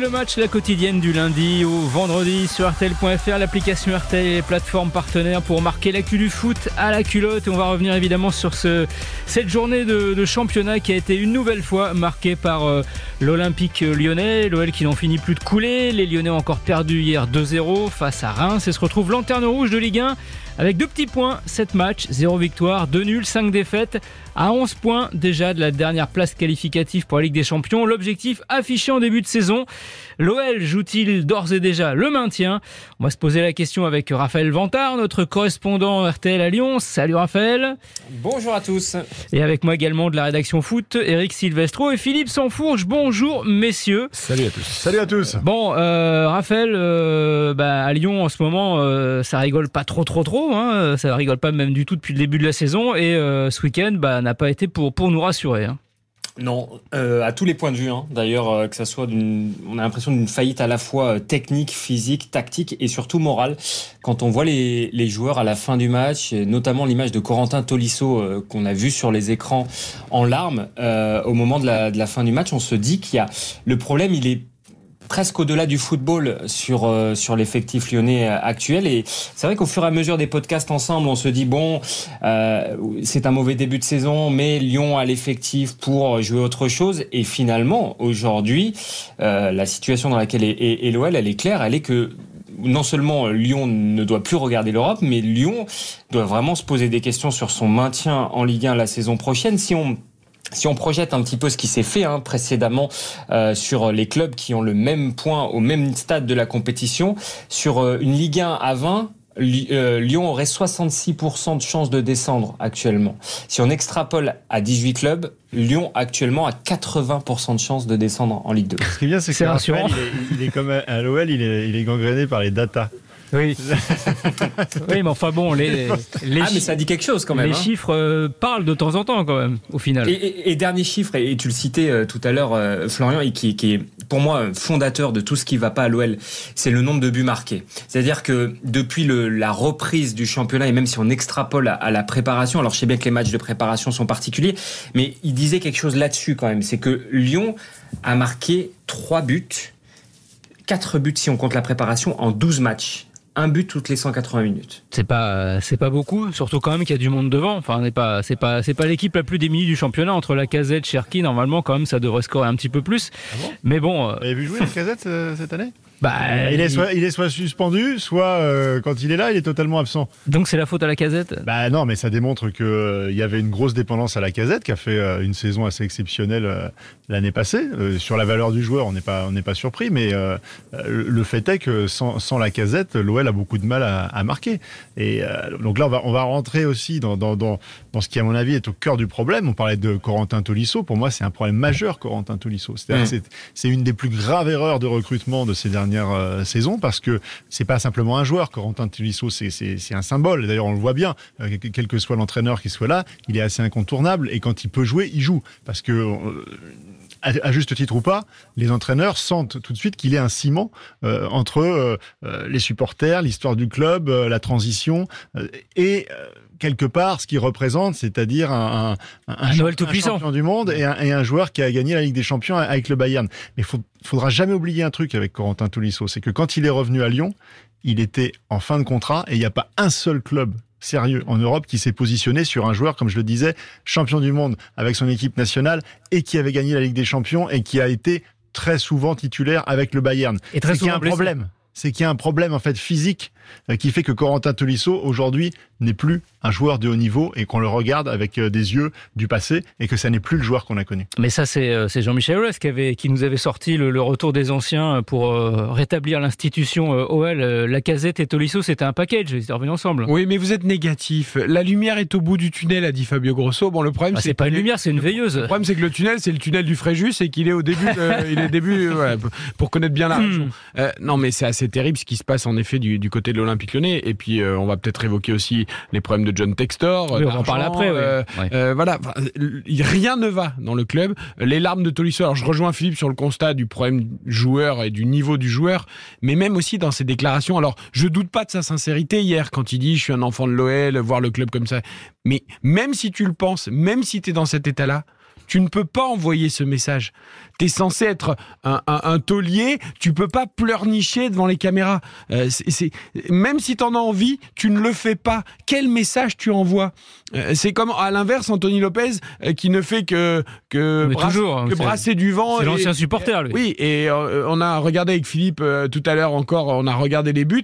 le match, la quotidienne du lundi au vendredi sur RTL.fr, l'application RTL et les plateformes partenaires pour marquer l'actu du foot à la culotte. On va revenir évidemment sur ce, cette journée de, championnat qui a été une nouvelle fois marquée par euh, l'Olympique lyonnais. L'OL qui n'en finit plus de couler. Les Lyonnais ont encore perdu hier 2-0 face à Reims et se retrouvent lanterne rouge de Ligue 1 avec deux petits points, 7 matchs, 0 victoire, 2 nuls, 5 défaites, à 11 points déjà de la dernière place qualificative pour la Ligue des Champions. L'objectif affiché en début de saison, l'OL joue-t-il d'ores et déjà le maintien? On va se poser la question avec Raphaël Vantard, notre correspondant RTL à Lyon. Salut Raphaël. Bonjour à tous. Et avec moi également de la rédaction foot, Eric Silvestro et Philippe Sanfourge. Bonjour messieurs. Salut à tous. Salut à tous. Bon, euh, Raphaël, euh, bah, à Lyon en ce moment, euh, ça rigole pas trop trop trop. Hein, ça rigole pas même du tout depuis le début de la saison. Et euh, ce week-end bah, n'a pas été pour, pour nous rassurer. Hein. Non, euh, à tous les points de vue. Hein. D'ailleurs, euh, que ça soit d'une, on a l'impression d'une faillite à la fois technique, physique, tactique et surtout morale. Quand on voit les, les joueurs à la fin du match, notamment l'image de Corentin Tolisso qu'on a vu sur les écrans en larmes au moment de la, de la fin du match, on se dit qu'il y a le problème, il est presque au-delà du football sur euh, sur l'effectif lyonnais euh, actuel. Et c'est vrai qu'au fur et à mesure des podcasts ensemble on se dit bon euh, c'est un mauvais début de saison mais Lyon a l'effectif pour jouer autre chose. Et finalement aujourd'hui la situation dans laquelle est, est, est l'OL elle est claire. Elle est que non seulement Lyon ne doit plus regarder l'Europe, mais Lyon doit vraiment se poser des questions sur son maintien en Ligue 1 la saison prochaine. Si on si on projette un petit peu ce qui s'est fait hein, précédemment euh, sur les clubs qui ont le même point au même stade de la compétition, sur euh, une Ligue 1 à 20, euh, Lyon aurait 66% de chances de descendre actuellement. Si on extrapole à 18 clubs, Lyon actuellement a 80% de chances de descendre en Ligue 2. Ce qui est bien, c'est que il est, il est comme à l'OL, il est, il est gangréné par les datas. Oui. oui, mais enfin bon, les, les ah, mais ça dit quelque chose quand même. Les hein. chiffres euh, parlent de temps en temps quand même, au final. Et, dernier chiffre, et, tu le citais euh, tout à l'heure, euh, Florian, et qui, qui, est pour moi fondateur de tout ce qui va pas à l'OL, c'est le nombre de buts marqués. C'est-à-dire que depuis le, la reprise du championnat, et même si on extrapole à, à, la préparation, alors je sais bien que les matchs de préparation sont particuliers, mais il disait quelque chose là-dessus quand même, c'est que Lyon a marqué 3 buts, 4 buts si on compte la préparation, en 12 matchs un but toutes les 180 minutes. C'est pas c'est pas beaucoup, surtout quand même qu'il y a du monde devant. Enfin, n'est pas c'est pas c'est pas l'équipe la plus démunie du championnat entre la Casette, Cherki. Normalement, quand même, ça devrait scorer un petit peu plus. Ah bon? Mais bon. Vous avez vu jouer la Casette euh, cette année? Bah, il, est soit, il est soit suspendu, soit euh, quand il est là, il est totalement absent. Donc c'est la faute à la casette? Bah non, mais ça démontre qu'il euh, y avait une grosse dépendance à la casette qui a fait euh, une saison assez exceptionnelle l'année passée. sur la valeur du joueur, on n'est pas, on n'est pas surpris, mais le fait est que sans, sans la casette, l'OL a beaucoup de mal à, à marquer. Et donc là, on va, on va rentrer aussi dans, dans, dans, dans, ce qui, à mon avis, est au cœur du problème. On parlait de Corentin Tolisso. Pour moi, c'est un problème majeur, Corentin Tolisso. Mmh. C'est une des plus graves erreurs de recrutement de ces derniers euh, saison parce que c'est pas simplement un joueur. Corentin Tolisso, c'est un symbole. D'ailleurs, on le voit bien. Euh, quel que soit l'entraîneur qui soit là, il est assez incontournable et quand il peut jouer, il joue parce que euh, à, juste titre ou pas, les entraîneurs sentent tout de suite qu'il est un ciment entre les supporters, l'histoire du club, la transition et quelque part ce qu'il représente, c'est-à-dire un, un, un, champion du monde et un, et un, joueur qui a gagné la Ligue des Champions avec le Bayern. Mais il faudra jamais oublier un truc avec Corentin Tolisso, c'est que quand il est revenu à Lyon, il était en fin de contrat et il n'y a pas un seul club sérieux en Europe qui s'est positionné sur un joueur, comme je le disais, champion du monde avec son équipe nationale et qui avait gagné la Ligue des Champions et qui a été très souvent titulaire avec le Bayern. Et très souvent un problème c'est qu'il y a un problème en fait physique qui fait que Corentin Tolisso aujourd'hui n'est plus un joueur de haut niveau et qu'on le regarde avec euh, des yeux du passé et que ça n'est plus le joueur qu'on a connu. Mais ça c'est euh, Jean-Michel Aulas qui avait qui nous avait sorti le, retour des anciens pour rétablir l'institution OL. La Casette et Tolisso c'était un package, ils étaient revenus ensemble. Oui, mais vous êtes négatif. La lumière est au bout du tunnel, a dit Fabio Grosso. Bon, le problème ah, c'est pas une lumière, c'est une veilleuse. Le problème c'est que le tunnel c'est le tunnel du Fréjus et qu'il est au début, il est début ouais, pour connaître bien la hmm. région. non, mais c'est assez terrible ce qui se passe en effet du, du côté de l'Olympique Lyonnais. Et puis euh, on va peut-être évoquer aussi les problèmes de John Textor. on en parle après. Euh, euh, voilà, rien ne va dans le club. Les larmes de Tolisso. Alors je rejoins Philippe sur le constat du problème joueur et du niveau du joueur, mais même aussi dans ses déclarations. Alors je doute pas de sa sincérité hier quand il dit je suis un enfant de l'OL, voir le club comme ça. Mais même si tu le penses, même si tu es dans cet état-là, tu ne peux pas envoyer ce message. Tu es censé être un, un, taulier, tu peux pas pleurnicher devant les caméras. Euh, c'est, même si tu en as envie, tu ne le fais pas. Quel message tu envoies? Euh, C'est comme à l'inverse, Anthony Lopez euh, qui ne fait que, que, toujours, hein, que brasser du vent. C'est l'ancien supporter, lui. Oui, et on a regardé avec Philippe tout à l'heure encore, on a regardé les buts.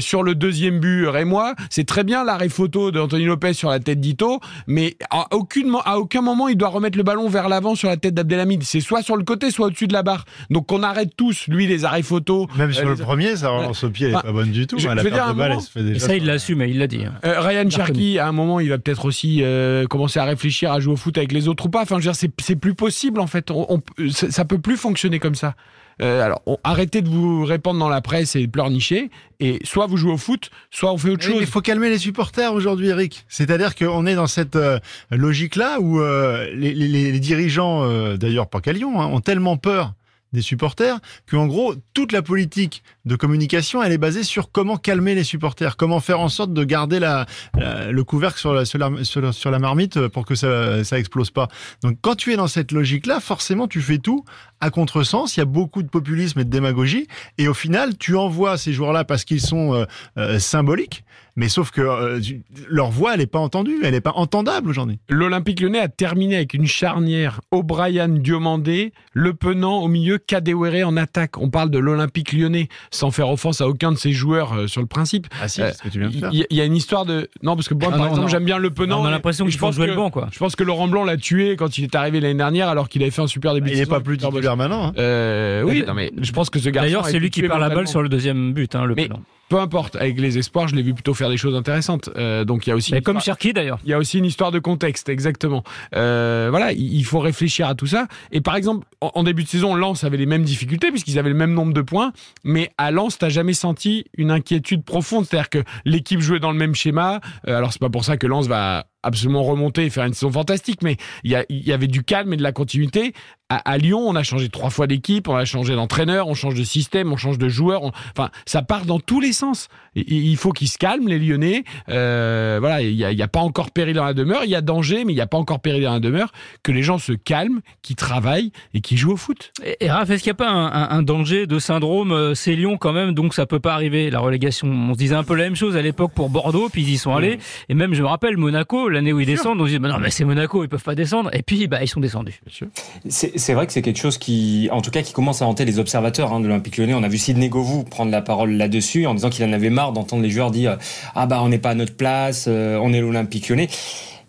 sur le deuxième but, Rémois, c'est très bien l'arrêt photo d'Anthony Lopez sur la tête d'Ito, mais à, aucune, à aucun moment il doit remettre le ballon vers l'avant sur la tête d'Abdelhamid. C'est soit sur le côté, soit au-dessus de la barre. Donc on arrête tous, lui, les arrêts photos. Même sur euh, le premier, sa relance au pied, elle n'est pas bonne du tout. Je, hein, la perte de balle, elle se fait déjà. ça, il l'assume, il l'a dit. Hein. Euh, Ryan Cherky, à un moment, il va peut-être aussi euh, commencer à réfléchir à jouer au foot avec les autres ou pas. Enfin, je veux dire, c'est plus possible, en fait. On, ça peut plus fonctionner comme ça. Euh, alors, arrêtez de vous répandre dans la presse et de pleurnicher. Et soit vous jouez au foot, soit on fait autre chose. Il faut calmer les supporters aujourd'hui, Eric. C'est-à-dire qu'on est dans cette euh, logique-là où euh, les, les, les, dirigeants, d'ailleurs pas qu'à Lyon, hein, ont tellement peur des supporters, qu'en gros, toute la politique de communication, elle est basée sur comment calmer les supporters, comment faire en sorte de garder le couvercle sur la, marmite pour que ça, ça explose pas. Donc, quand tu es dans cette logique-là, forcément, tu fais tout à contresens. Il y a beaucoup de populisme et de démagogie. Et au final, tu envoies ces joueurs-là parce qu'ils sont euh, euh, symboliques. Mais sauf que euh, leur voix, elle n'est pas entendue, elle n'est pas entendable aujourd'hui. L'Olympique lyonnais a terminé avec une charnière O'Brien Diomandé, Le Penant au milieu, Kadewere en attaque. On parle de l'Olympique lyonnais, sans faire offense à aucun de ses joueurs euh, sur le principe. Ah si, c'est ce que tu viens de faire. Il y, a une histoire de... Non, parce que moi, ah par exemple, j'aime bien Le Penant. On a l'impression que je pense jouer le banc, quoi. Je pense que Laurent Blanc l'a tué quand il est arrivé l'année dernière, alors qu'il avait fait un super début saison. Il n'est pas plus titulaire maintenant. Hein. Euh, oui, non, mais je pense que ce garçon... D'ailleurs, c'est lui qui perd la balle sur le deuxième but, hein, Le Penant peu importe, avec les espoirs, je l'ai vu plutôt faire des choses intéressantes. Euh, donc il y a aussi. Mais comme Cherki d'ailleurs. Il y a aussi une histoire de contexte, exactement. Euh, voilà, il faut réfléchir à tout ça. Et par exemple, en, début de saison, Lens avait les mêmes difficultés puisqu'ils avaient le même nombre de points, mais à Lens, t'as jamais senti une inquiétude profonde, c'est-à-dire que l'équipe jouait dans le même schéma. Euh, alors c'est pas pour ça que Lens va absolument remonter et faire une saison fantastique, mais il y, y avait du calme et de la continuité à, Lyon, on a changé trois fois d'équipe, on a changé d'entraîneur, on change de système, on change de joueur. Enfin, ça part dans tous les sens. il faut qu'ils se calment, les Lyonnais. Euh, voilà, il n'y a, a, pas encore péril dans la demeure. Il y a danger, mais il n'y a pas encore péril dans la demeure. Que les gens se calment, qui travaillent et qui jouent au foot. Et, Raph, est-ce qu'il n'y a pas un, un, danger de syndrome euh, C'est Lyon quand même, donc ça peut pas arriver. La relégation, on se disait un peu la même chose à l'époque pour Bordeaux, puis ils y sont allés. Et même, je me rappelle, Monaco, l'année où ils descendent, on se dit, non mais c'est Monaco, ils peuvent pas descendre. Et puis, bah, ils sont descendus c'est vrai que c'est quelque chose qui, en tout cas, qui commence à hanter les observateurs hein, de l'Olympique Lyonnais. On a vu Sidney Govou prendre la parole là-dessus en disant qu'il en avait marre d'entendre les joueurs dire ah bah on n'est pas à notre place, euh, on est l'Olympique Lyonnais.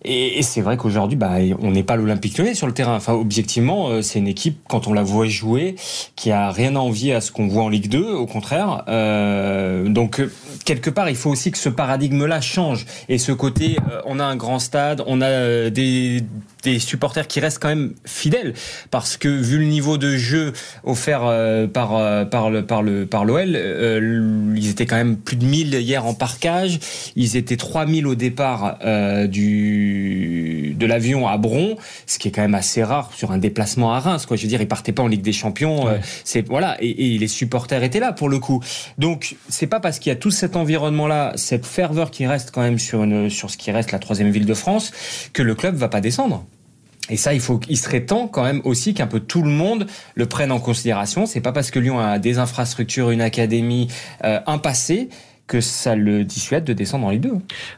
Et, c'est vrai qu'aujourd'hui, bah, on n'est pas l'Olympique Lyonnais sur le terrain. Enfin, objectivement, euh, c'est une équipe, quand on la voit jouer, qui a rien à envier à ce qu'on voit en Ligue 2, au contraire. Euh, donc, quelque part, il faut aussi que ce paradigme-là change. Et ce côté, on a un grand stade, on a des des supporters qui restent quand même fidèles parce que vu le niveau de jeu offert euh, par euh, par le par le par l'OL euh, ils étaient quand même plus de 1000 hier en parcage. Ils étaient 3000 au départ du de l'avion à Bron ce qui est quand même assez rare sur un déplacement à Reims quoi. Je veux dire ils partaient pas en Ligue des Champions c'est voilà. Et, et, les supporters étaient là pour le coup. Donc c'est pas parce qu'il y a tout cet environnement là cette ferveur qui reste quand même sur une sur ce qui reste la troisième ville de France que le club va pas descendre et ça, il faut, il serait temps quand même aussi qu'un peu tout le monde le prenne en considération. C'est pas parce que Lyon a des infrastructures, une académie, euh, un passé que ça le dissuade de descendre en Ligue 2.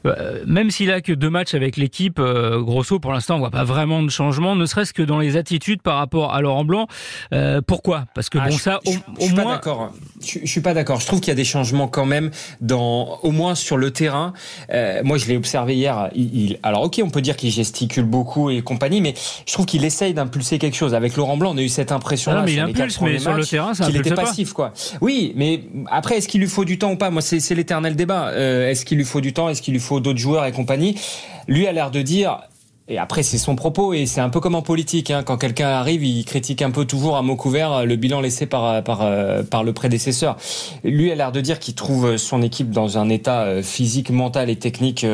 Euh, même s'il a que deux matchs avec l'équipe, euh, grosso, pour l'instant, on voit pas vraiment de changement, ne serait-ce que dans les attitudes par rapport à Laurent Blanc. Euh, pourquoi? Parce que ah, bon, ça, au, je, suis moins... pas. Je, je, suis pas d'accord. Je trouve qu'il y a des changements quand même dans, au moins sur le terrain. Euh, moi, je l'ai observé hier. Il, alors, ok, on peut dire qu'il gesticule beaucoup et compagnie, mais je trouve qu'il essaye d'impulser quelque chose. Avec Laurent Blanc, on a eu cette impression-là. Ah mais il impulse, mais sur le terrain, ça qu'il était passif, quoi. Oui, mais après, est-ce qu'il lui faut du temps ou pas? Moi, c'est l'éternel débat. Euh, est-ce qu'il lui faut du temps? Est-ce qu'il lui faut d'autres joueurs et compagnie? Lui a l'air de dire et après, c'est son propos, et c'est un peu comme en politique. Hein. Quand quelqu'un arrive, il critique un peu toujours à mot couvert le bilan laissé par, euh, par le prédécesseur. Lui a l'air de dire qu'il trouve son équipe dans un état euh, physique, mental et technique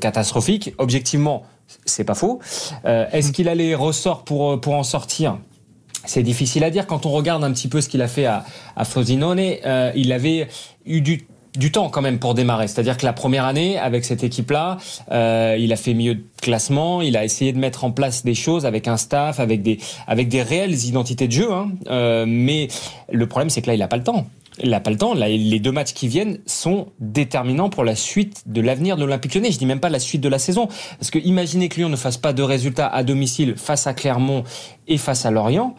catastrophique. Objectivement, c'est pas faux. Est-ce qu'il a les ressorts pour, pour en sortir? C'est difficile à dire quand on regarde un petit peu ce qu'il a fait à, à Frosinone. il avait eu du du temps quand même pour démarrer. C'est-à-dire que la première année, avec cette équipe-là, euh, il a fait mieux de classement, il a essayé de mettre en place des choses avec un staff, avec des, avec des réelles identités de jeu. Hein. Euh, mais le problème, c'est que là, il n'a pas le temps. Il n'a pas le temps. Là, les deux matchs qui viennent sont déterminants pour la suite de l'avenir de l'Olympique Lyonnais. Je dis même pas la suite de la saison. Parce que imaginez que Lyon ne fasse pas de résultats à domicile face à Clermont et face à Lorient.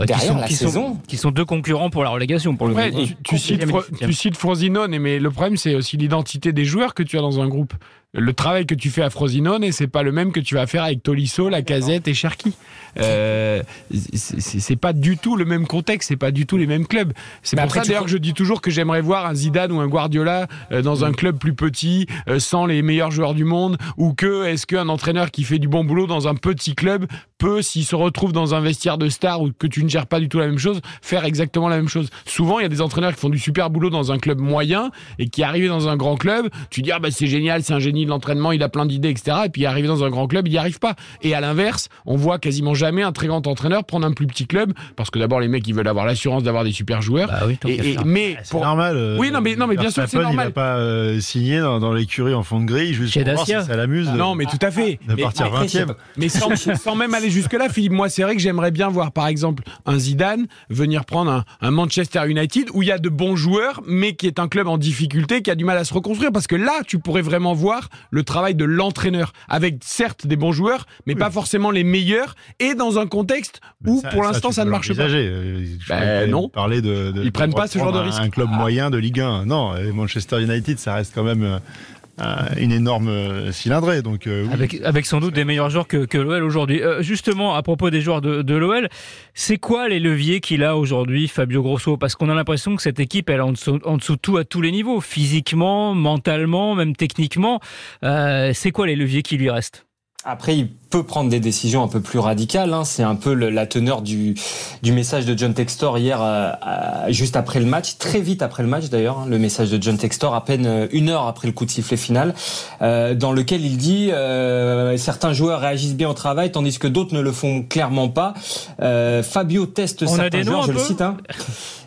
Ouais, qui Derrière sont, la qui, saison. sont, qui sont deux concurrents pour la relégation pour le Ouais, coup. tu, tu cites, tu cites Frosinone, mais le problème, c'est aussi l'identité des joueurs que tu as dans un groupe. Le travail que tu fais à Frosinone, c'est pas le même que tu vas faire avec Tolisso, Lacazette et Cherki. Euh, c'est- pas du tout le même contexte, c'est pas du tout les mêmes clubs. C'est pour après, ça d'ailleurs que je dis toujours que j'aimerais voir un Zidane ou un Guardiola euh, dans un club plus petit, euh, sans les meilleurs joueurs du monde, ou que est-ce qu'un entraîneur qui fait du bon boulot dans un petit club peut, s'il se retrouve dans un vestiaire de star ou que tu ne gères pas du tout la même chose, faire exactement la même chose. Souvent, il y a des entraîneurs qui font du super boulot dans un club moyen et qui arrivent dans un grand club, tu dis ah bah c'est génial, c'est un génie de l'entraînement, il a plein d'idées, etc. Et puis arrivé dans un grand club, il n'y arrive pas. Et à l'inverse, on voit quasiment jamais un très grand entraîneur prendre un plus petit club parce que d'abord les mecs ils veulent avoir l'assurance d'avoir des super joueurs. Bah oui, tant Et- et- mais C'est pour normal. euh, Oui, non, mais- non, mais bien sûr, c'est normal. Il va pas euh, signer dans, dans l'écurie en fond de grille juste Chez pour voir si ça l'amuse de, non, mais tout à fait. de Mais- partir après, 20 e Mais sans, sans même aller jusque-là, Philippe, moi, c'est vrai que j'aimerais bien voir, par exemple, un Zidane venir prendre un, un Manchester United où il y a de bons joueurs, mais qui est un club en difficulté, qui a du mal à se reconstruire. Parce que là, tu pourrais vraiment voir le travail de l'entraîneur, avec certes des bons joueurs, mais pas forcément les meilleurs, et dans un contexte où, pour l'instant, ça, ne marche pas. Euh, Ben, non. Parler de, de- Ils prennent pas ce genre de risque. Un club moyen de Ligue 1. Non, Manchester United, ça reste quand même euh, une énorme euh, cylindrée. Donc, euh, oui. Avec, avec sans doute des meilleurs joueurs que, que l'OL aujourd'hui. Euh, justement, à propos des joueurs de, de l'OL, c'est quoi les leviers qu'il a aujourd'hui, Fabio Grosso? Parce qu'on a l'impression que cette équipe, elle est en dessous, en dessous de tout à tous les niveaux, physiquement, mentalement, même techniquement. Euh, c'est quoi les leviers qui lui restent? Après, il peut prendre des décisions un peu plus radicales. hein. C'est un peu le- la teneur du, du message de John Textor hier, euh, euh, juste après le match, très vite après le match d'ailleurs, hein, le message de John Textor, à peine euh, une heure après le coup de sifflet final, euh, dans lequel il dit euh, certains joueurs réagissent bien au travail, tandis que d'autres ne le font clairement pas. Euh, Fabio teste On a certains joueurs, je le cite. Hein.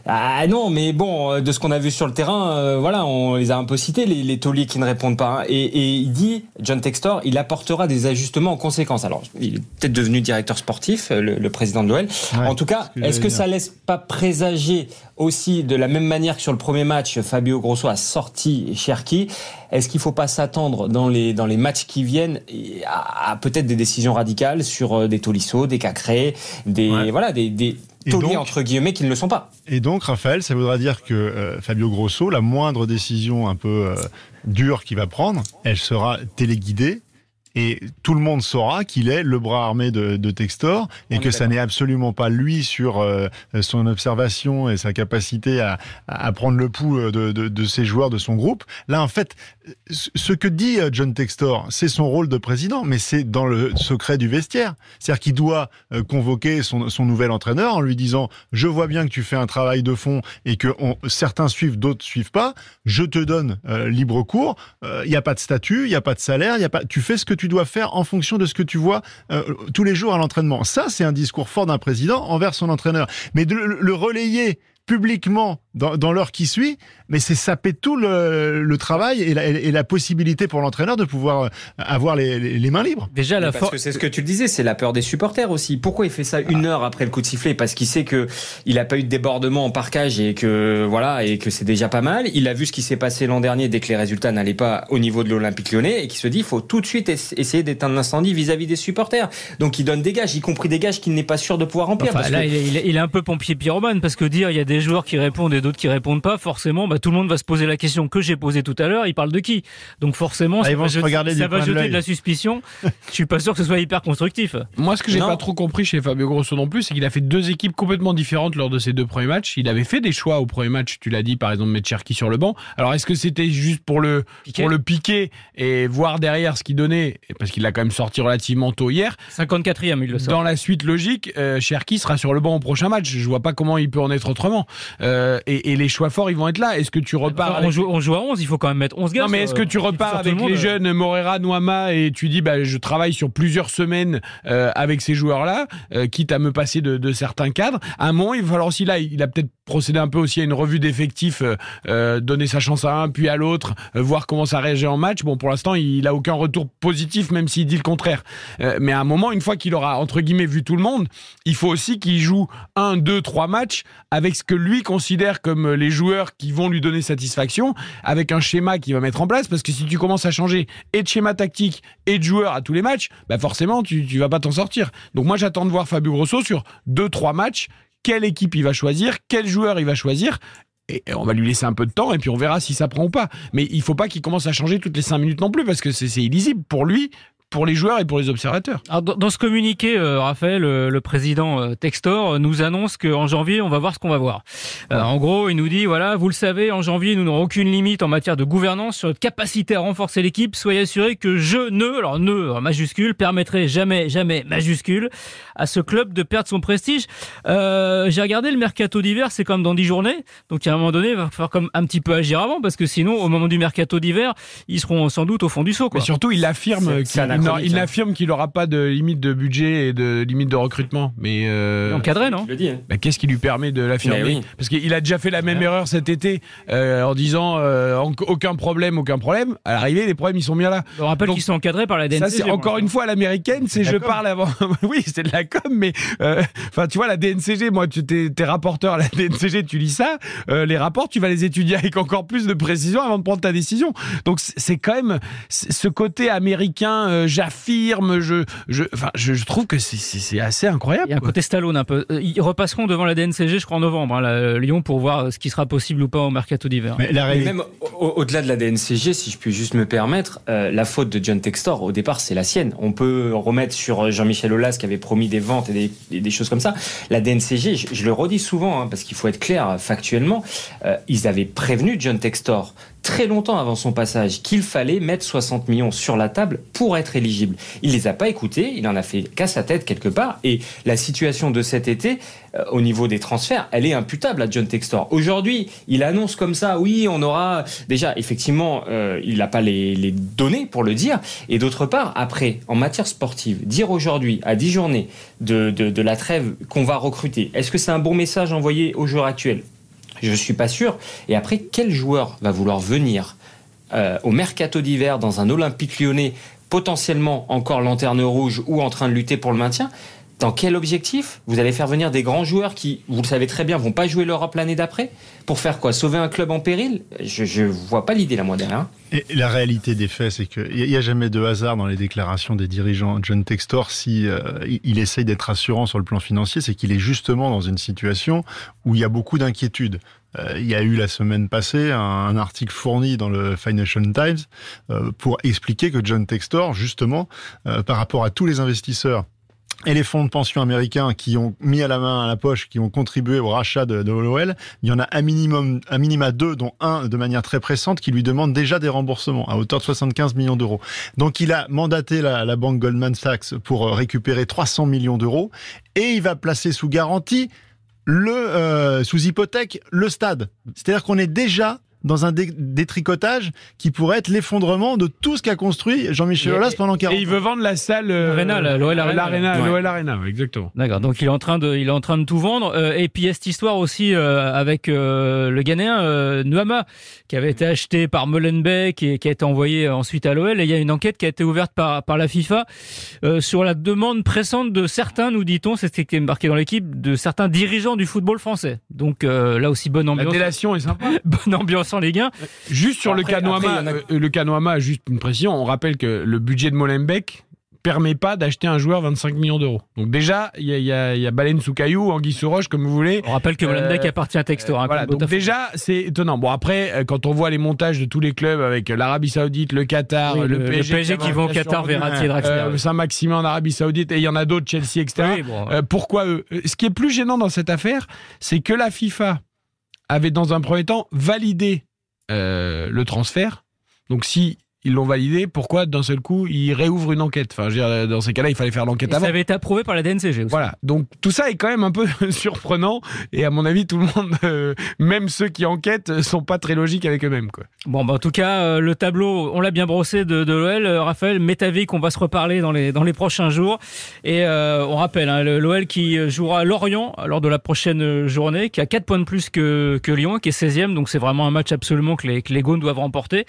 Ah non, mais bon, de ce qu'on a vu sur le terrain, euh, voilà, on les a un peu cités, les, les tauliers qui ne répondent pas. hein. Et, et il dit, John Textor, il apportera des ajustements en conséquence. Alors, il est peut-être devenu directeur sportif, euh, le, le président de l'OL. Ouais, en tout cas, que est-ce que j'allais ça laisse pas présager aussi, de la même manière que sur le premier match, Fabio Grosso a sorti Cherki Est-ce qu'il faut pas s'attendre dans les dans les matchs qui viennent à, à peut-être des décisions radicales sur euh, des Tolisso, des Cacré, des Ouais. voilà, des, des donc- entre guillemets qui ne le sont pas Et donc, Raphaël, ça voudra dire que euh, Fabio Grosso, la moindre décision un peu euh, dure qu'il va prendre, elle sera téléguidée. Et tout le monde saura qu'il est le bras armé de, de Textor et On que ça n'est absolument pas lui sur euh, son observation et sa capacité à, à prendre le pouls de, de, de ses joueurs, de son groupe. Là, en fait, ce que dit euh, John Textor, c'est son rôle de président, mais c'est dans le secret du vestiaire. C'est-à-dire qu'il doit euh, convoquer son, son nouvel entraîneur en lui disant Je vois bien que tu fais un travail de fond et que on- certains suivent, d'autres suivent pas. Je te donne euh, libre cours. Il n'y a pas de statut, il n'y a pas de salaire, y a pas. Tu fais ce que tu dois faire en fonction de ce que tu vois euh, tous les jours à l'entraînement. Ça, c'est un discours fort d'un président envers son entraîneur. Mais de le, le relayer publiquement dans, dans l'heure qui suit, mais c'est saper tout le, le travail et la, et la possibilité pour l'entraîneur de pouvoir euh, avoir les, les- les mains libres. Déjà, la parce force. que c'est ce que tu le disais, c'est la peur des supporters aussi. Pourquoi il fait ça une heure après le coup de sifflet? Parce qu'il sait que il a pas eu de débordement en parcage et que voilà et que c'est déjà pas mal. Il a vu ce qui s'est passé l'an dernier dès que les résultats n'allaient pas au niveau de l'Olympique Lyonnais et qui se dit il faut tout de suite ess- essayer d'éteindre l'incendie vis-à-vis des supporters. Donc il donne des gages, y compris des gages qu'il n'est pas sûr de pouvoir remplir. Enfin, parce là, que- il est, il est- il est un peu pompier pyromane parce que dire il y a des joueurs qui répondent et d'autres qui répondent pas, forcément, bah, tout le monde va se poser la question que j'ai posée tout à l'heure. Il parle de qui? Donc forcément, Ah, ça va jeter, ça va de jeter l'œil. de la suspicion. Je suis pas sûr que ce soit hyper constructif. Moi, ce que j'ai pas trop compris chez Fabio Grosso non plus, c'est qu'il a fait deux équipes complètement différentes lors de ses deux premiers matchs. Il avait fait des choix au premier match, tu l'as dit, par exemple, mettre Cherki sur le banc. Alors, est-ce que c'était juste pour le, Piqué. pour le piquer et voir derrière ce qu'il donnait, parce qu'il l'a quand même sorti relativement tôt hier 54e, il le sort. Dans la suite logique, euh, Cherki sera sur le banc au prochain match. Je vois pas comment il peut en être autrement. Euh, et, et les choix forts, ils vont être là. Est-ce que tu repars Enfin, avec- on, joue, on joue à 11, il faut quand même mettre 11 gars. non, mais est-ce que tu repars avec le les jeunes Morera, Noama et tu dis bah, je travaille sur plusieurs semaines euh, avec ces joueurs-là, euh, quitte à me passer de, de certains cadres À un moment, il va falloir aussi là, il a peut-être procéder un peu aussi à une revue d'effectifs, euh, euh, donner sa chance à un puis à l'autre, euh, voir comment ça réagit en match. Bon, pour l'instant, il a aucun retour positif, même s'il dit le contraire. mais à un moment, une fois qu'il aura entre guillemets vu tout le monde, il faut aussi qu'il joue un, deux, trois matchs avec ce que lui considère comme les joueurs qui vont lui donner satisfaction, avec un schéma qu'il va mettre en place. Parce que si tu commences à changer et de schéma tactique et de joueurs à tous les matchs, bah forcément, tu, tu vas pas t'en sortir. Donc moi, j'attends de voir Fabio Grosso sur deux, trois matchs quelle équipe il va choisir, quel joueur il va choisir. Et on va lui laisser un peu de temps et puis on verra si ça prend ou pas. Mais il faut pas qu'il commence à changer toutes les cinq minutes non plus parce que c'est illisible pour lui, pour les joueurs et pour les observateurs. dans, ce communiqué, euh, Raphaël, le, président euh, Textor, euh, nous annonce qu'en janvier, on va voir ce qu'on va voir. en gros, il nous dit, voilà, vous le savez, en janvier, nous n'aurons aucune limite en matière de gouvernance sur notre capacité à renforcer l'équipe. Soyez assurés que je ne, alors ne majuscule, permettrai jamais, jamais majuscule à ce club de perdre son prestige. J'ai regardé le mercato d'hiver, c'est comme dans 10 journées. Donc à un moment donné, il va falloir comme un petit peu agir avant parce que sinon, au moment du mercato d'hiver, ils seront sans doute au fond du saut. Quoi. Mais surtout, il affirme qu'il il hein. affirme qu'il n'aura pas de limite de budget et de limite de recrutement. Mais euh, encadré, non hein. bah, Qu'est-ce qui lui permet de l'affirmer Parce qu'il a déjà fait la même erreur cet été euh, en disant euh, aucun problème, aucun problème. À l'arrivée, les problèmes ils sont bien là. On rappelle qu'ils sont encadrés par la DNCG. Ça c'est encore une fois l'américaine, c'est je parle avant. oui, c'est de la com, mais enfin tu vois la DNCG, moi tu es, rapporteur à la DNCG, tu lis ça, les rapports tu vas les étudier avec encore plus de précision avant de prendre ta décision. Donc c'est quand même ce côté américain j'affirme, je, je, enfin, je, trouve que c'est assez incroyable. Il y a un côté Stallone un peu. Euh, ils repasseront devant la DNCG, je crois, en novembre, hein, Lyon, pour voir ce qui sera possible ou pas au mercato d'hiver. Mais, même au-delà de la DNCG, si je puis juste me permettre, euh, la faute de John Textor, au départ, c'est la sienne. On peut remettre sur Jean-Michel Aulas qui avait promis des ventes et des, des choses comme ça. La DNCG, je, le redis souvent, hein, parce qu'il faut être clair factuellement, euh, ils avaient prévenu John Textor très longtemps avant son passage qu'il fallait mettre 60 millions sur la table pour être éligible. Il les a pas écoutés, il en a fait qu'à sa tête quelque part. Et la situation de cet été, euh, au niveau des transferts, elle est imputable à John Textor. Aujourd'hui, il annonce comme ça, oui, on aura déjà effectivement, euh, il n'a pas les, les, données pour le dire. Et d'autre part, après, en matière sportive, dire aujourd'hui à 10 journées de, de, de la trêve qu'on va recruter, est-ce que c'est un bon message envoyé aux joueurs actuels je ne suis pas sûr. Et après, quel joueur va vouloir venir euh, au mercato d'hiver dans un Olympique lyonnais potentiellement encore lanterne rouge ou en train de lutter pour le maintien? Dans quel objectif Vous allez faire venir des grands joueurs qui, vous le savez très bien, vont pas jouer l'Europe l'année d'après Pour faire quoi Sauver un club en péril? Je ne vois pas l'idée là, moi, derrière. Et la réalité des faits, c'est qu'il n'y a jamais de hasard dans les déclarations des dirigeants. John Textor, si euh, il essaye d'être rassurant sur le plan financier, c'est qu'il est justement dans une situation où il y a beaucoup d'inquiétudes. Euh, il y a eu la semaine passée un, article fourni dans le Financial Times euh, pour expliquer que John Textor, justement, par rapport à tous les investisseurs et les fonds de pension américains qui ont mis à la main à la poche, qui ont contribué au rachat de, de il y en a un minimum, un minima deux, dont un de manière très pressante, qui lui demande déjà des remboursements à hauteur de 75 millions d'euros. Donc il a mandaté la, la banque Goldman Sachs pour euh, récupérer 300 millions d'euros et il va placer sous garantie le euh, sous hypothèque le stade. C'est-à-dire qu'on est déjà dans un détricotage qui pourrait être l'effondrement de tout ce qu'a construit Jean-Michel Aulas pendant 40 ans. Et il veut vendre la salle euh, l'OL Arena, l'OL Arena, exactement. D'accord. Donc il est en train de, il est en train de tout vendre. Euh, et puis il y a cette histoire aussi euh, avec le Ghanéen Nuama qui avait été acheté par Molenbeek et qui a été envoyé ensuite à l'OL. Et il y a une enquête qui a été ouverte par par la FIFA sur la demande pressante de certains, nous dit-on, c'est ce qui est marqué dans l'équipe, de certains dirigeants du football français. Donc là aussi bonne ambiance. La délation est sympa. bonne ambiance les gains. Juste sur le Canoama, euh, le Canoama, juste une précision, on rappelle que le budget de Molenbeek permet pas d'acheter un joueur 25 millions d'euros. Donc déjà, il y a, y, a, y a Baleine sous caillou, Anguille sous roche, comme vous voulez. On rappelle que Molenbeek euh, appartient à Textor. Hein, voilà, donc déjà, c'est étonnant. Bon après, euh, quand on voit les montages de tous les clubs avec l'Arabie Saoudite, le Qatar, le, PSG, qui vont au Qatar, Verratti, euh, Saint-Maximin en Arabie Saoudite, et il y en a d'autres, Chelsea, etc. pourquoi eux? Ce qui est plus gênant dans cette affaire, c'est que la FIFA avait dans un premier temps validé euh, le transfert. Donc si ils l'ont validé. Pourquoi d'un seul coup ils réouvrent une enquête? Enfin, je veux dire, dans ces cas-là, il fallait faire l'enquête avant. Ça avait été approuvé par la DNCG aussi. Voilà. Donc tout ça est quand même un peu surprenant. Et à mon avis, tout le monde, euh, même ceux qui enquêtent, sont pas très logiques avec eux-mêmes. Quoi. Bon, bah, en tout cas, euh, le tableau, on l'a bien brossé de, de l'OL. Euh, Raphaël, Métavic, qu'on va se reparler dans les, dans les prochains jours. Et on rappelle, hein, l'OL qui jouera Lorient lors de la prochaine journée, qui a 4 points de plus que, que Lyon, qui est 16e. Donc c'est vraiment un match absolument que les, que les Gaunes doivent remporter.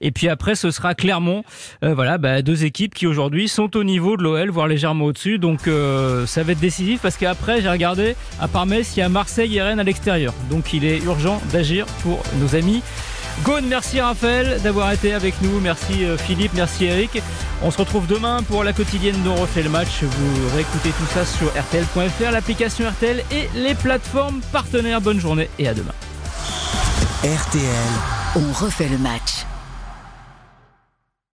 Et puis après, ce sera Clermont. voilà, bah, deux équipes qui aujourd'hui sont au niveau de l'OL, voire légèrement au-dessus. Donc ça va être décisif parce qu'après, j'ai regardé, à part Metz, il y a Marseille et Rennes à l'extérieur. Donc il est urgent d'agir pour nos amis. Gone, merci Raphaël d'avoir été avec nous. Merci euh, Philippe, merci Eric. On se retrouve demain pour la quotidienne dont refait le match. Vous réécoutez tout ça sur RTL.fr, l'application RTL et les plateformes partenaires. Bonne journée et à demain. RTL, on refait le match.